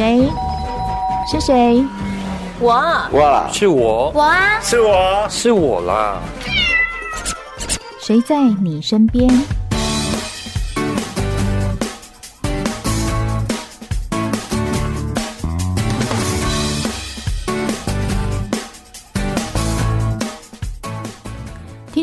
谁？是谁？我。哇，是我。我啊，是我，是我啦。谁在你身边？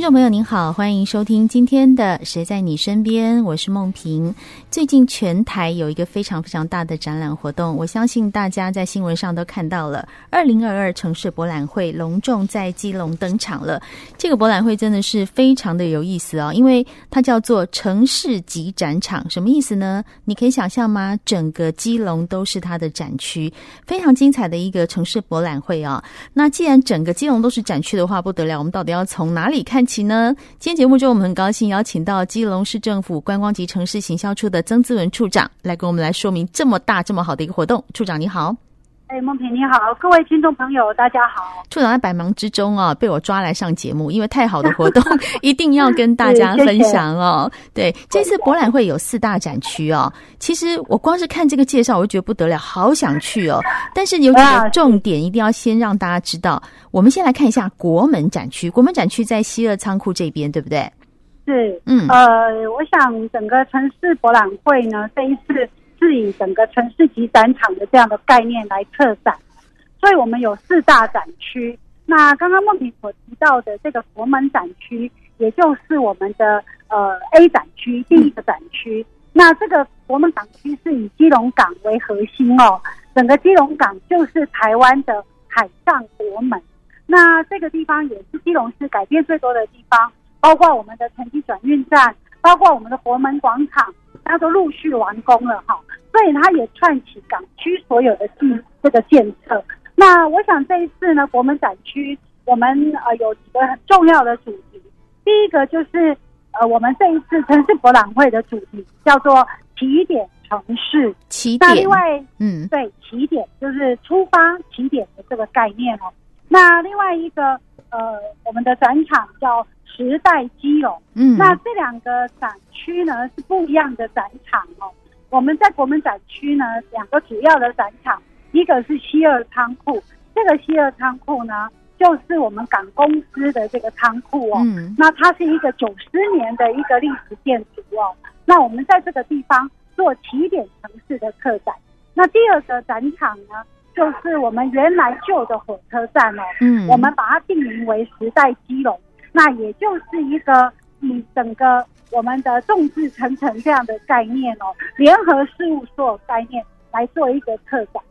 众朋友您好，欢迎收听今天的《谁在你身边》，我是梦萍。最近全台有一个非常非常大的展览活动，我相信大家在新闻上都看到了。二零二二城市博览会隆重在基隆登场了。这个博览会真的是非常的有意思哦，因为它叫做城市级展场，什么意思呢？你可以想象吗？整个基隆都是它的展区，非常精彩的一个城市博览会啊、哦。那既然整个基隆都是展区的话，不得了，我们到底要从哪里看起呢？今天节目中，我们很高兴邀请到基隆市政府观光及城市行销处的曾志文处长来跟我们来说明这么大、这么好的一个活动。处长你好。哎，梦萍你好，各位听众朋友大家好。处长在百忙之中啊，被我抓来上节目，因为太好的活动 一定要跟大家分享哦。对，这次博览会有四大展区哦。其实我光是看这个介绍，我就觉得不得了，好想去哦。但是有几个重点一定要先让大家知道。我们先来看一下国门展区，国门展区在西二仓库这边，对不对？是，嗯，呃，我想整个城市博览会呢，这一次。是以整个城市级展场的这样的概念来策展，所以我们有四大展区。那刚刚梦萍所提到的这个佛门展区，也就是我们的呃 A 展区第一个展区。那这个佛门展区是以基隆港为核心哦，整个基隆港就是台湾的海上国门。那这个地方也是基隆市改变最多的地方，包括我们的城际转运站，包括我们的国门广场。它都陆续完工了哈，所以它也串起港区所有的建这个建设。那我想这一次呢，国门展区我们呃有几个很重要的主题。第一个就是呃我们这一次城市博览会的主题叫做起点城市。起点。那另外嗯对起点就是出发起点的这个概念哦。那另外一个呃我们的展场叫。时代基隆，嗯，那这两个展区呢是不一样的展场哦。我们在国门展区呢，两个主要的展场，一个是西二仓库，这个西二仓库呢，就是我们港公司的这个仓库哦。嗯，那它是一个九十年的一个历史建筑哦。那我们在这个地方做起点城市的特展。那第二个展场呢，就是我们原来旧的火车站哦。嗯，我们把它定名为时代基隆。那也就是一个以整个我们的众志成城这样的概念哦，联合事务所概念来做一个策展。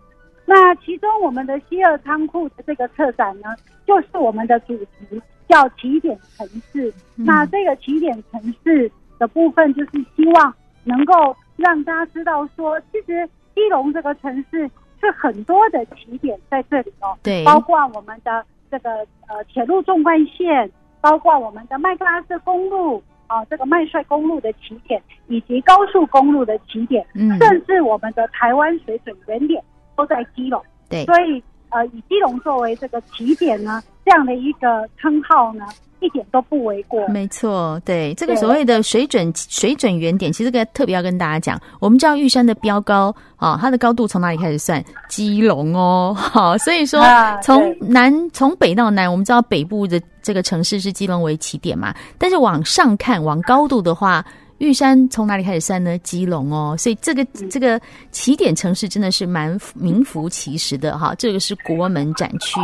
那其中我们的西二仓库的这个策展呢，就是我们的主题叫起点城市。那这个起点城市的部分，就是希望能够让大家知道说，其实基隆这个城市是很多的起点在这里哦，对，包括我们的这个呃铁路纵贯线。包括我们的麦克阿瑟公路啊，这个麦帅公路的起点，以及高速公路的起点，嗯，甚至我们的台湾水准原点都在基隆。对，所以呃，以基隆作为这个起点呢，这样的一个称号呢，一点都不为过。没错，对这个所谓的水准水准原点，其实这个特别要跟大家讲，我们知道玉山的标高啊、哦，它的高度从哪里开始算？基隆哦，好，所以说从南从北到南，我们知道北部的。这个城市是基隆为起点嘛，但是往上看，往高度的话，玉山从哪里开始算呢？基隆哦，所以这个这个起点城市真的是蛮名副其实的哈。这个是国门展区，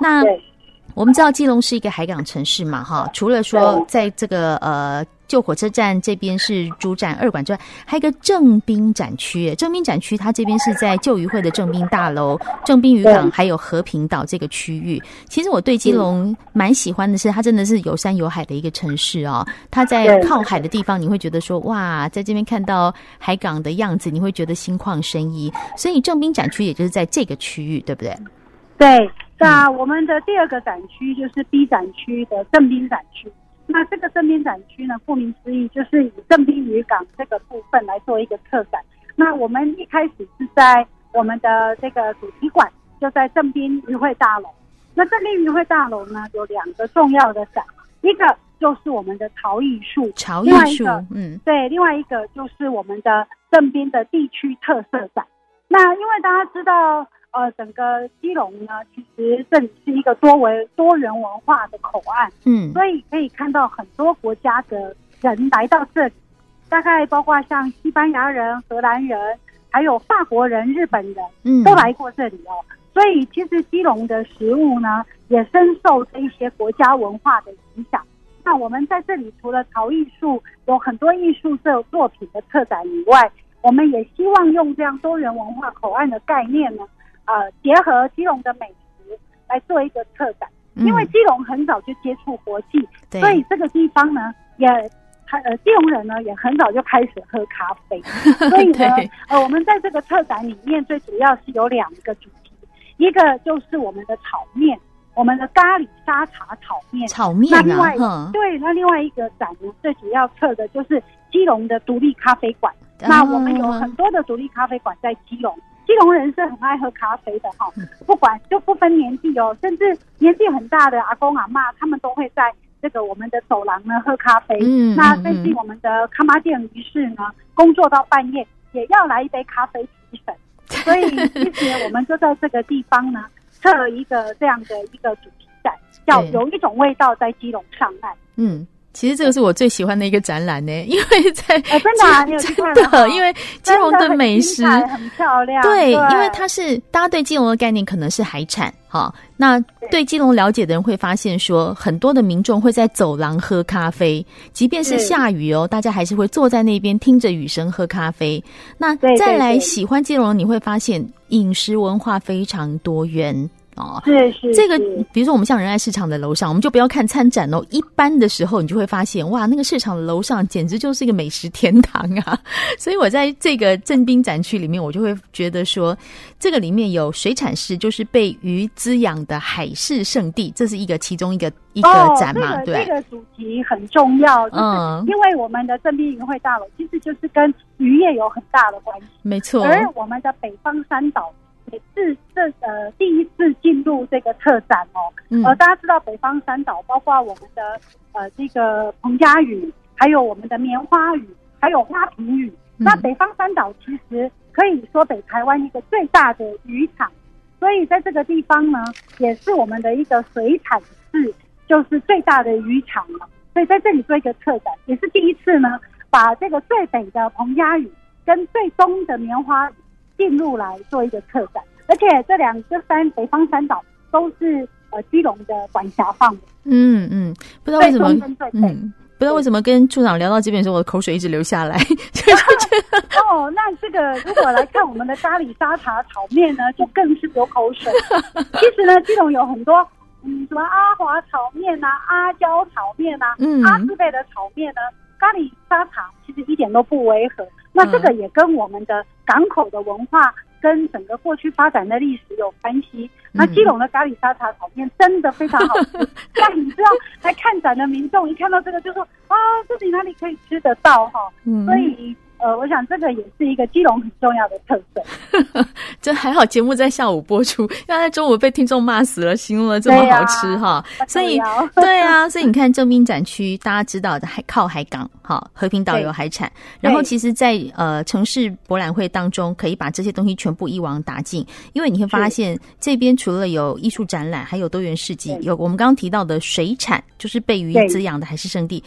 那我们知道基隆是一个海港城市嘛哈，除了说在这个呃。旧火车站这边是主展二馆之外，还有一个正滨展区。正滨展区它这边是在旧渔会的正滨大楼、正滨渔港还有和平岛这个区域。其实我对基隆蛮喜欢的是，它真的是有山有海的一个城市哦。它在靠海的地方，你会觉得说哇，在这边看到海港的样子，你会觉得心旷神怡。所以正滨展区也就是在这个区域，对不对？对。那我们的第二个展区就是 B 展区的正滨展区。那这个正滨展区呢，顾名思义，就是以正滨渔港这个部分来做一个特展。那我们一开始是在我们的这个主题馆，就在正滨渔会大楼。那正滨渔会大楼呢，有两个重要的展，一个就是我们的陶艺术，陶艺术，嗯，对，另外一个就是我们的正滨的地区特色展。那因为大家知道，呃，整个基隆呢，其实这里是一个多维多元文化的口岸，嗯，所以可以看到很多国家的人来到这里，大概包括像西班牙人、荷兰人，还有法国人、日本人，嗯，都来过这里哦。所以其实基隆的食物呢，也深受这一些国家文化的影响。那我们在这里除了陶艺术有很多艺术这作品的特展以外，我们也希望用这样多元文化口岸的概念呢，呃，结合基隆的美食来做一个策展。因为基隆很早就接触国际，嗯、所以这个地方呢，也呃，基隆人呢也很早就开始喝咖啡。所以呢，呃，我们在这个策展里面最主要是有两个主题，一个就是我们的炒面。我们的咖喱沙茶炒面，炒面、啊、那另外对，那另外一个展呢，最主要测的就是基隆的独立咖啡馆。嗯、那我们有很多的独立咖啡馆在基隆，基隆人是很爱喝咖啡的哈，不管就不分年纪哦，甚至年纪很大的阿公阿妈，他们都会在这个我们的走廊呢喝咖啡。嗯，那最近我们的卡玛店于是呢，工作到半夜也要来一杯咖啡提神，所以其实我们就在这个地方呢。设了一个这样的一个主题展，叫有一种味道在基隆上岸。嗯，其实这个是我最喜欢的一个展览呢，因为在、欸、真的、啊、真的，因为基隆的美食很，很漂亮。对，对因为它是大家对基隆的概念可能是海产哈，那对基隆了解的人会发现说，很多的民众会在走廊喝咖啡，即便是下雨哦，大家还是会坐在那边听着雨声喝咖啡。那再来喜欢基隆，你会发现。饮食文化非常多元哦，是是，这个比如说我们像仁爱市场的楼上，我们就不要看参展哦，一般的时候你就会发现哇，那个市场的楼上简直就是一个美食天堂啊！所以我在这个镇滨展区里面，我就会觉得说，这个里面有水产市，就是被鱼滋养的海市圣地，这是一个其中一个一个展嘛，哦、对，这个主题很重要，嗯，因为我们的镇滨云会大楼其实就是跟渔业有很大的关系，没错，而我们的北方三岛。也是这呃第一次进入这个特展哦，嗯、呃大家知道北方三岛包括我们的呃这个彭佳屿，还有我们的棉花屿，还有花瓶屿。嗯、那北方三岛其实可以说北台湾一个最大的渔场，所以在这个地方呢，也是我们的一个水产市，就是最大的渔场了。所以在这里做一个特展，也是第一次呢，把这个最北的彭佳屿跟最东的棉花屿。进入来做一个客展，而且这两个山北方三岛都是呃基隆的管辖范围。嗯嗯，不知道为什么，嗯，不知道为什么跟处长聊到这边的时候，我的口水一直流下来。哦，那这个如果来看我们的咖喱沙茶炒面呢，就更是流口水。其实呢，基隆有很多嗯，什么阿华炒面啊、阿胶炒面啊、嗯、阿四贝的炒面呢，咖喱沙茶其实一点都不违和。那这个也跟我们的港口的文化跟整个过去发展的历史有关系。那基隆的咖喱沙茶炒面真的非常好吃。那你知道来看展的民众一看到这个就说啊，这里哪里可以吃得到哈？所以。呃，我想这个也是一个基隆很重要的特色。这还好，节目在下午播出，要在中午被听众骂死了，形容了这么好吃哈。所以，对啊，所以你看正滨展区，大家知道的海靠海港哈，和平岛有海产。然后，其实在，在呃城市博览会当中，可以把这些东西全部一网打尽，因为你会发现这边除了有艺术展览，还有多元市集，有我们刚刚提到的水产，就是被鱼滋养的海事圣地。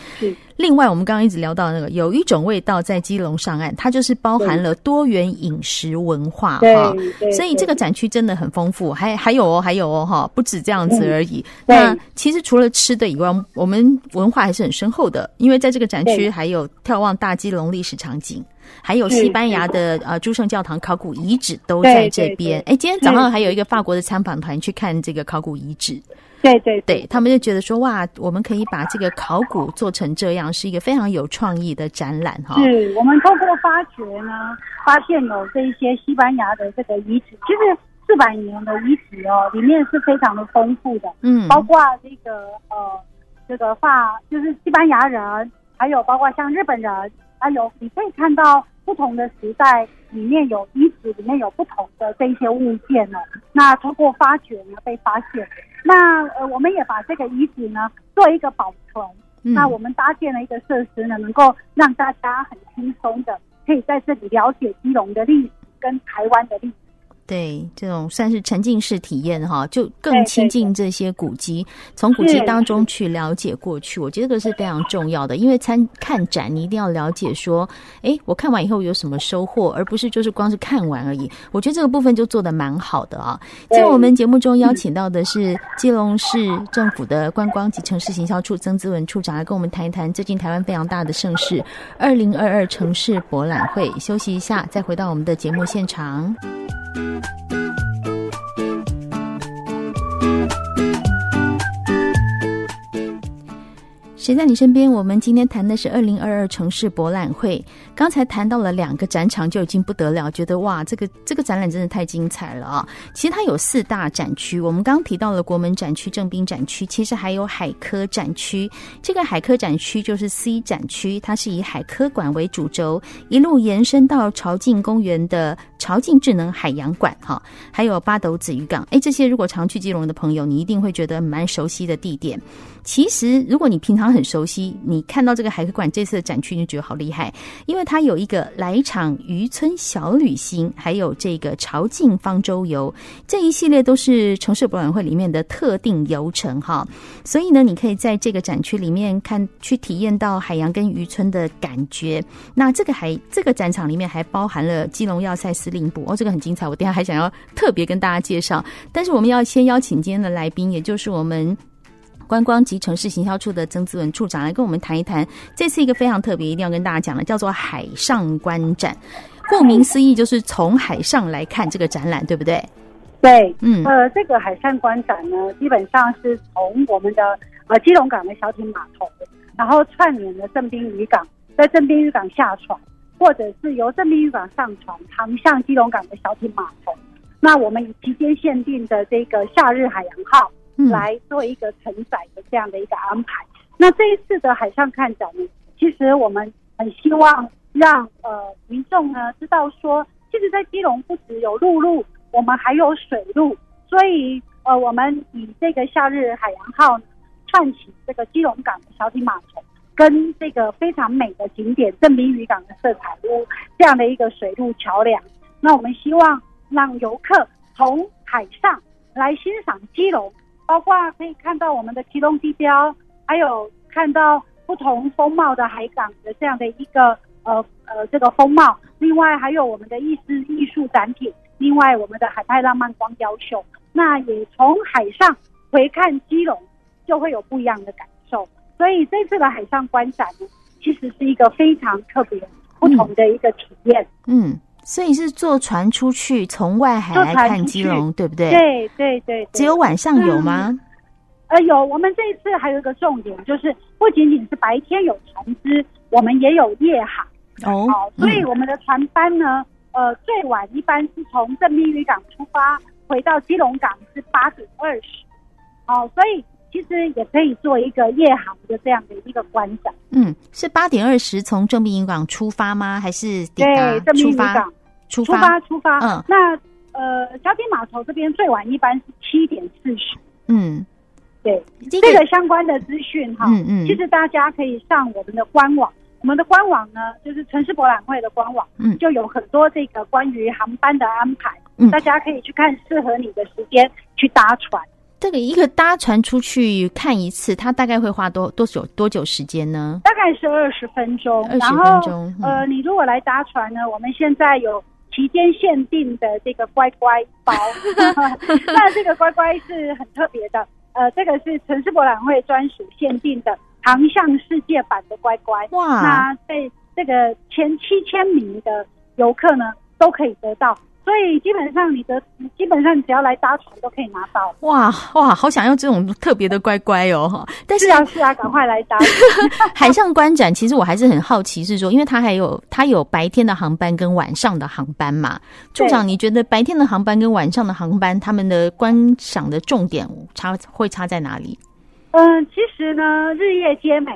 另外，我们刚刚一直聊到那个有一种味道在基隆上岸，它就是包含了多元饮食文化哈，所以这个展区真的很丰富，还还有哦，还有哦哈，不止这样子而已。那其实除了吃的以外，我们文化还是很深厚的，因为在这个展区还有眺望大基隆历史场景，还有西班牙的呃诸圣教堂考古遗址都在这边。哎，今天早上还有一个法国的参访团去看这个考古遗址。对对对，他们就觉得说哇，我们可以把这个考古做成这样，是一个非常有创意的展览哈。是我们通过发掘呢，发现有这一些西班牙的这个遗址，其实四百年的遗址哦，里面是非常的丰富的，嗯，包括这个呃这个法就是西班牙人，还有包括像日本人，还有你可以看到不同的时代里面有遗址里面有不同的这一些物件呢，那通过发掘呢被发现。那呃，我们也把这个遗址呢做一个保存。嗯、那我们搭建了一个设施呢，能够让大家很轻松的可以在这里了解基隆的历史跟台湾的历史。对，这种算是沉浸式体验哈，就更亲近这些古迹，从古迹当中去了解过去，我觉得这个是非常重要的。因为参看展，你一定要了解说，哎，我看完以后有什么收获，而不是就是光是看完而已。我觉得这个部分就做的蛮好的啊。今天我们节目中邀请到的是基隆市政府的观光及城市行销处曾资文处长来跟我们谈一谈最近台湾非常大的盛事——二零二二城市博览会。休息一下，再回到我们的节目现场。谁在你身边？我们今天谈的是二零二二城市博览会。刚才谈到了两个展场就已经不得了，觉得哇，这个这个展览真的太精彩了啊！其实它有四大展区，我们刚提到了国门展区、正滨展区，其实还有海科展区。这个海科展区就是 C 展区，它是以海科馆为主轴，一路延伸到潮境公园的潮境智能海洋馆哈，还有八斗子渔港。哎，这些如果常去基隆的朋友，你一定会觉得蛮熟悉的地点。其实，如果你平常很熟悉，你看到这个海科馆这次的展区，你就觉得好厉害，因为它有一个来场渔村小旅行，还有这个潮境方舟游，这一系列都是城市博览会里面的特定游程哈。所以呢，你可以在这个展区里面看，去体验到海洋跟渔村的感觉。那这个还这个展场里面还包含了基隆要塞司令部哦，这个很精彩，我等下还想要特别跟大家介绍。但是我们要先邀请今天的来宾，也就是我们。观光及城市行销处的曾志文处长来跟我们谈一谈，这次一个非常特别，一定要跟大家讲的，叫做海上观展。顾名思义，就是从海上来看这个展览，对不对？对，嗯，呃，这个海上观展呢，基本上是从我们的呃基隆港的小艇码头，然后串联了正滨渔港，在正滨渔港下船，或者是由正滨渔港上船，航向基隆港的小艇码头。那我们以期间限定的这个夏日海洋号。来做一个承载的这样的一个安排。那这一次的海上看展呢，其实我们很希望让呃民众呢知道说，其实，在基隆不只有陆路，我们还有水路。所以呃，我们以这个夏日海洋号串起这个基隆港的小艇码头，跟这个非常美的景点正滨渔港的色彩屋这样的一个水路桥梁。那我们希望让游客从海上来欣赏基隆。包括可以看到我们的基隆地标，还有看到不同风貌的海港的这样的一个呃呃这个风貌。另外还有我们的艺术艺术展品，另外我们的海派浪漫光雕秀。那也从海上回看基隆，就会有不一样的感受。所以这次的海上观展呢，其实是一个非常特别不同的一个体验。嗯。嗯所以是坐船出去，从外海来看基隆，对不对？对对对。只有晚上有吗？嗯、呃，有。我们这一次还有一个重点，就是不仅仅是白天有船只，我们也有夜航。哦。好，所以我们的船班呢，呃，最晚一般是从正滨渔港出发，回到基隆港是八点二十。哦，所以其实也可以做一个夜航的这样的一个观展。嗯，是八点二十从正滨渔港出发吗？还是抵达出发？出发，出发，出发。嗯，那呃，小艇码头这边最晚一般是七点四十。嗯，对，这个相关的资讯哈，嗯嗯，其实大家可以上我们的官网，我们的官网呢就是城市博览会的官网，嗯，就有很多这个关于航班的安排，嗯，大家可以去看适合你的时间去搭船。这个一个搭船出去看一次，它大概会花多多久多久时间呢？大概是二十分钟。二十分钟。嗯，呃，你如果来搭船呢，我们现在有。期间限定的这个乖乖包，那这个乖乖是很特别的，呃，这个是城市博览会专属限定的航向世界版的乖乖。哇！那在这个前七千名的游客呢，都可以得到。所以基本上你的基本上你只要来搭船都可以拿到。哇哇，好想要这种特别的乖乖哦哈！但是，是啊是啊，赶快来搭。海上观展其实我还是很好奇，是说因为它还有它有白天的航班跟晚上的航班嘛？处长，你觉得白天的航班跟晚上的航班，他们的观赏的重点差会差在哪里？嗯，其实呢，日夜皆美。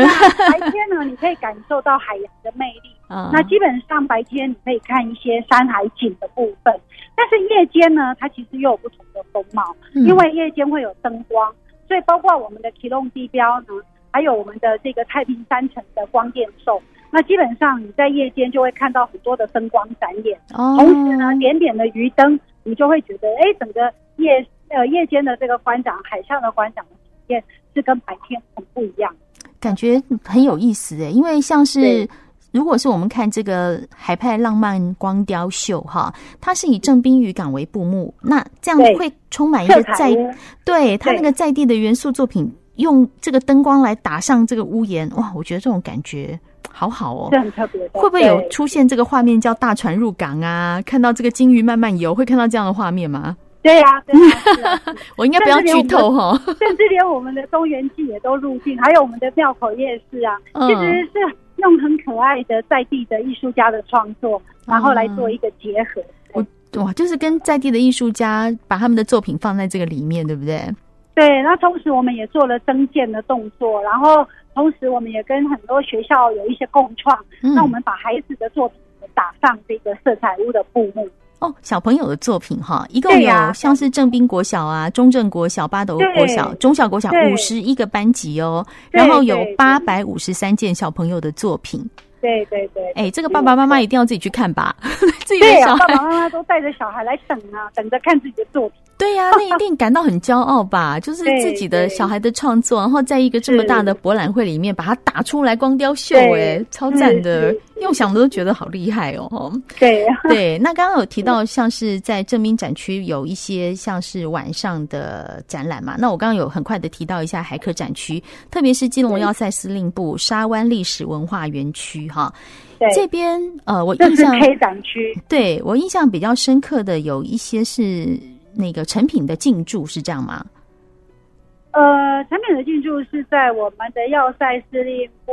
那白天呢，你可以感受到海洋的魅力。那基本上白天你可以看一些山海景的部分，但是夜间呢，它其实又有不同的风貌，因为夜间会有灯光，所以包括我们的基隆地标呢，还有我们的这个太平山城的光电兽，那基本上你在夜间就会看到很多的灯光展演，哦、同时呢，点点的鱼灯，你就会觉得，哎，整个夜呃夜间的这个观赏，海上的观赏的体验是跟白天很不一样，感觉很有意思诶，因为像是。如果是我们看这个海派浪漫光雕秀哈，它是以正滨渔港为布幕，那这样会充满一个在对它那个在地的元素作品，用这个灯光来打上这个屋檐，哇，我觉得这种感觉好好哦，是很特别的。会不会有出现这个画面叫大船入港啊？看到这个鲸鱼慢慢游，会看到这样的画面吗？对呀、啊，对啊，我应该不要剧透哈。甚至连我们的中原祭也都入境，还有我们的庙口夜市啊，嗯、其实是。用很可爱的在地的艺术家的创作，然后来做一个结合。我哇，就是跟在地的艺术家把他们的作品放在这个里面，对不对？对。那同时我们也做了增建的动作，然后同时我们也跟很多学校有一些共创。那、嗯、我们把孩子的作品打上这个色彩屋的布幕。哦，小朋友的作品哈，一共有像是正滨国小啊、中正国小、八斗国小、中小国小五十一个班级哦，然后有八百五十三件小朋友的作品。对对对，哎，这个爸爸妈妈一定要自己去看吧，自己的小孩，爸爸妈妈都带着小孩来等啊，等着看自己的作品。对呀、啊，那一定感到很骄傲吧？就是自己的小孩的创作，然后在一个这么大的博览会里面把它打出来光雕秀，哎，超赞的！用想的都觉得好厉害哦。对 对，那刚刚有提到像是在正滨展区有一些像是晚上的展览嘛？那我刚刚有很快的提到一下海科展区，特别是基隆要塞司令部沙湾历史文化园区哈。对，这边呃，我印象 K 展区，对我印象比较深刻的有一些是。那个成品的进驻是这样吗？呃，产品的进驻是在我们的要塞司令部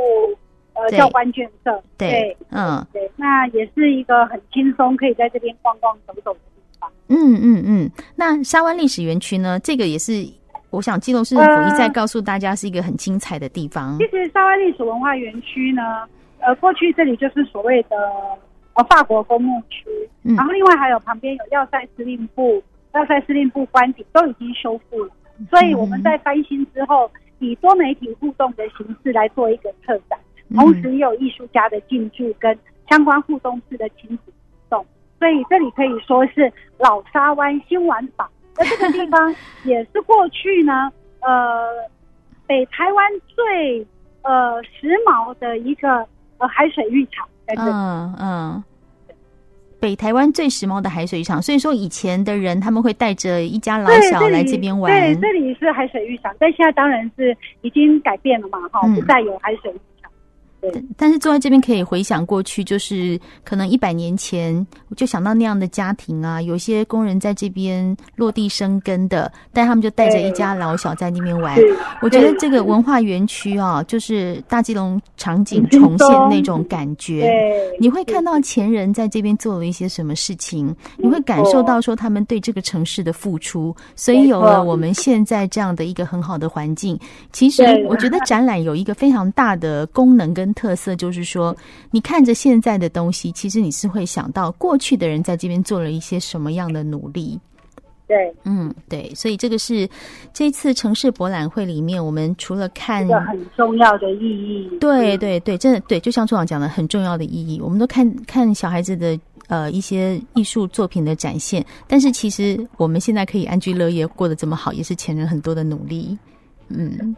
呃教官眷舍。对，嗯，对，那也是一个很轻松，可以在这边逛逛走走的地方。嗯嗯嗯。那沙湾历史园区呢？这个也是，我想基隆市政府一再告诉大家是一个很精彩的地方。呃、其实沙湾历史文化园区呢，呃，过去这里就是所谓的呃法国公墓区，嗯、然后另外还有旁边有要塞司令部。要塞司令部官邸都已经修复了，所以我们在翻新之后，以多媒体互动的形式来做一个特展，同时也有艺术家的进驻跟相关互动式的亲子互动，所以这里可以说是老沙湾新玩法。而这个地方也是过去呢，呃，北台湾最呃时髦的一个呃海水浴场在这里。嗯嗯。北台湾最时髦的海水浴场，所以说以前的人他们会带着一家老小来这边玩。对，这里是海水浴场，但现在当然是已经改变了嘛，哈，不再有海水浴但是坐在这边可以回想过去，就是可能一百年前，我就想到那样的家庭啊，有些工人在这边落地生根的，但他们就带着一家老小在那边玩。我觉得这个文化园区啊，就是大基隆场景重现那种感觉。你会看到前人在这边做了一些什么事情，你会感受到说他们对这个城市的付出，所以有了我们现在这样的一个很好的环境。其实我觉得展览有一个非常大的功能跟特色就是说，你看着现在的东西，其实你是会想到过去的人在这边做了一些什么样的努力。对，嗯，对，所以这个是这次城市博览会里面，我们除了看一个很重要的意义。对对对，真的对，就像处长讲的，很重要的意义。我们都看看小孩子的呃一些艺术作品的展现，但是其实我们现在可以安居乐业，过得这么好，也是前人很多的努力。嗯。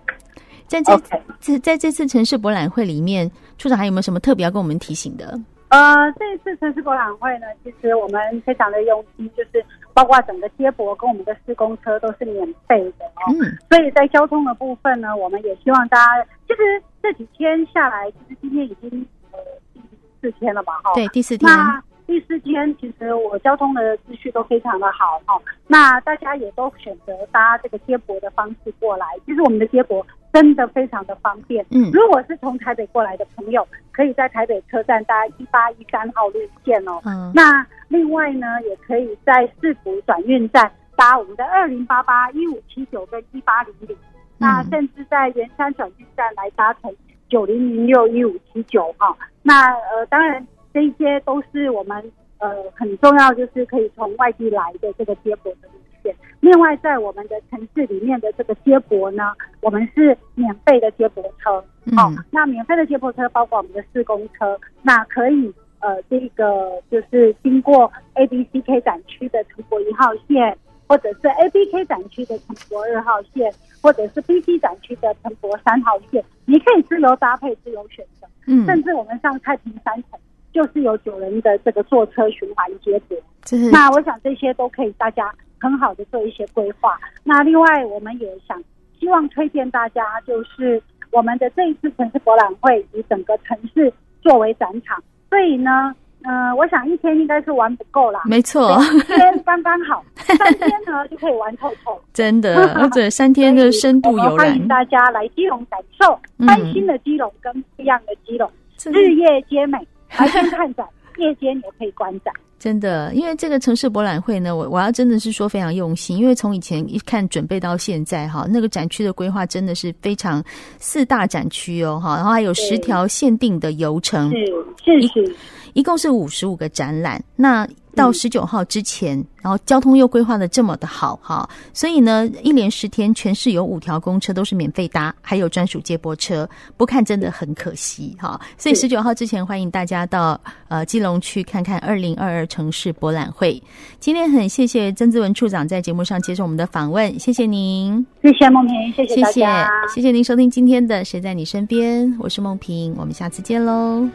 在这次 Okay. 在这次城市博览会里面，处长还有没有什么特别要跟我们提醒的？呃，这一次城市博览会呢，其实我们非常的用心，就是包括整个接驳跟我们的施工车都是免费的哦。嗯，所以在交通的部分呢，我们也希望大家，其实这几天下来，其实今天已经呃第四天了吧？哈，对，第四天。那第四天，其实我交通的秩序都非常的好哈。那大家也都选择搭这个接驳的方式过来，其实我们的接驳。真的非常的方便。嗯，如果是从台北过来的朋友，可以在台北车站搭一八一三号路线哦。嗯，那另外呢，也可以在市府转运站搭我们的二零八八一五七九跟一八零零。那甚至在圆山转运站来搭乘九零零六一五七九哈。那呃，当然这些都是我们呃很重要，就是可以从外地来的这个接驳的另外，在我们的城市里面的这个接驳呢，我们是免费的接驳车。好、嗯哦，那免费的接驳车包括我们的市公车，那可以呃，这个就是经过 A、B、C、K 展区的城驳一号线，或者是 A、B、K 展区的成博二号线，或者是 B、C 展区的成博三号线，你可以自由搭配、自由选择。嗯，甚至我们上太平山城。就是有九人的这个坐车循环接驳，那我想这些都可以大家很好的做一些规划。那另外我们也想希望推荐大家，就是我们的这一次城市博览会以整个城市作为展场，所以呢，嗯、呃，我想一天应该是玩不够啦。没错，一天刚刚好，三天呢就可以玩透透。真的，或者三天的深度游览，欢迎大家来基隆感受翻新的基隆跟不一样的基隆，嗯、日夜皆美。白天看展，夜间也可以观展。真的，因为这个城市博览会呢，我我要真的是说非常用心，因为从以前一看准备到现在哈，那个展区的规划真的是非常四大展区哦哈，然后还有十条限定的游程，是是是，一共是五十五个展览。那到十九号之前，嗯，然后交通又规划的这么的好哈，所以呢，一连十天全市有五条公车都是免费搭，还有专属接驳车，不看真的很可惜哈。所以十九号之前，欢迎大家到呃基隆去看看二零二二城市博览会。今天很谢谢曾志文处长在节目上接受我们的访问，谢谢您，谢谢梦萍，谢谢谢谢，谢谢您收听今天的谁在你身边，我是梦萍，我们下次见喽。